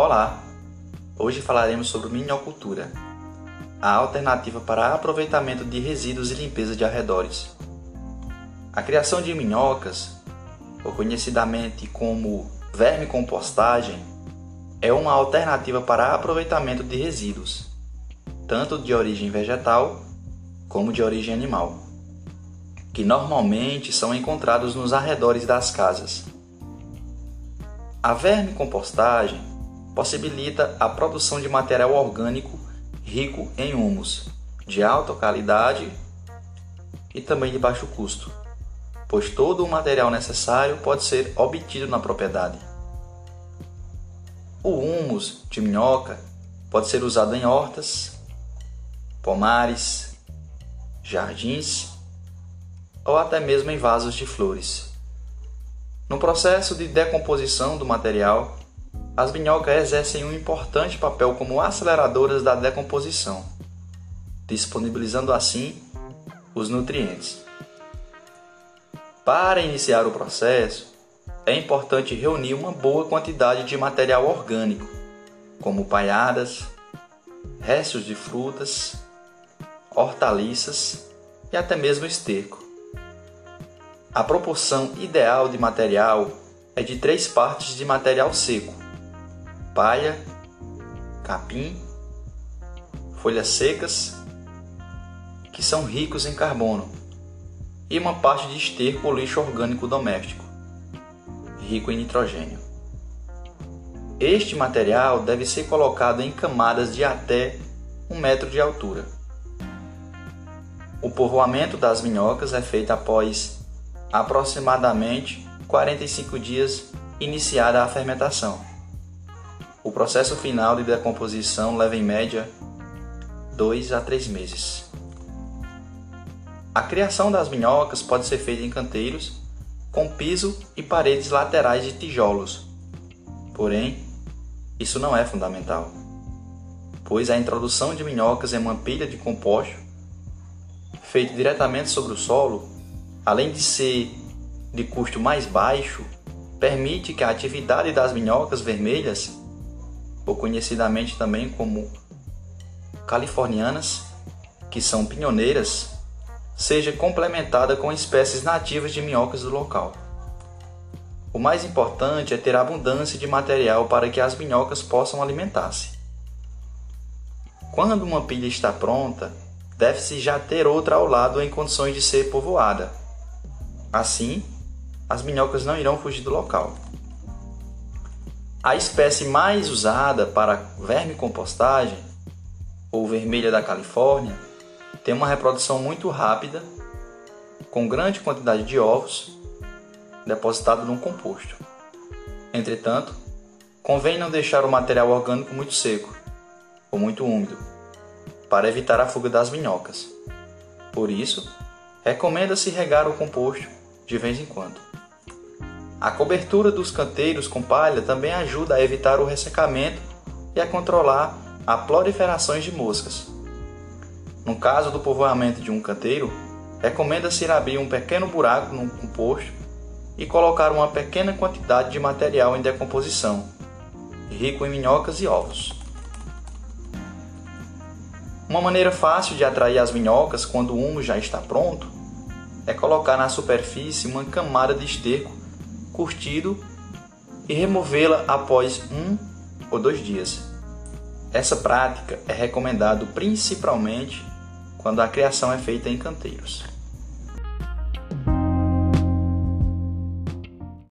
Olá! Hoje falaremos sobre minhocultura, a alternativa para aproveitamento de resíduos e limpeza de arredores. A criação de minhocas, ou conhecidamente como vermicompostagem, é uma alternativa para aproveitamento de resíduos, tanto de origem vegetal como de origem animal, que normalmente são encontrados nos arredores das casas. A vermicompostagem possibilita a produção de material orgânico rico em humus, de alta qualidade e também de baixo custo, pois todo o material necessário pode ser obtido na propriedade. O humus de minhoca pode ser usado em hortas, pomares, jardins ou até mesmo em vasos de flores. No processo de decomposição do material, as minhocas exercem um importante papel como aceleradoras da decomposição, disponibilizando assim os nutrientes. Para iniciar o processo, é importante reunir uma boa quantidade de material orgânico, como palhadas, restos de frutas, hortaliças e até mesmo esterco. A proporção ideal de material é de três partes de material seco palha, capim, folhas secas, que são ricos em carbono, e uma parte de esterco ou lixo orgânico doméstico, rico em nitrogênio. Este material deve ser colocado em camadas de até um metro de altura. O povoamento das minhocas é feito após aproximadamente 45 dias iniciada a fermentação. O processo final de decomposição leva em média 2 a 3 meses. A criação das minhocas pode ser feita em canteiros com piso e paredes laterais de tijolos. Porém, isso não é fundamental, pois a introdução de minhocas em uma pilha de composto feito diretamente sobre o solo, além de ser de custo mais baixo, permite que a atividade das minhocas vermelhas ou conhecidamente também como californianas, que são pioneiras, seja complementada com espécies nativas de minhocas do local. O mais importante é ter abundância de material para que as minhocas possam alimentar-se. Quando uma pilha está pronta, deve-se já ter outra ao lado em condições de ser povoada. Assim, as minhocas não irão fugir do local. A espécie mais usada para vermicompostagem, ou vermelha da Califórnia, tem uma reprodução muito rápida, com grande quantidade de ovos depositado num composto. Entretanto, convém não deixar o material orgânico muito seco ou muito úmido, para evitar a fuga das minhocas. Por isso, recomenda-se regar o composto de vez em quando. A cobertura dos canteiros com palha também ajuda a evitar o ressecamento e a controlar a proliferações de moscas. No caso do povoamento de um canteiro, recomenda-se abrir um pequeno buraco no composto e colocar uma pequena quantidade de material em decomposição, rico em minhocas e ovos. Uma maneira fácil de atrair as minhocas quando o humo já está pronto é colocar na superfície uma camada de esterco curtido e removê-la após um ou dois dias. Essa prática é recomendado principalmente quando a criação é feita em canteiros.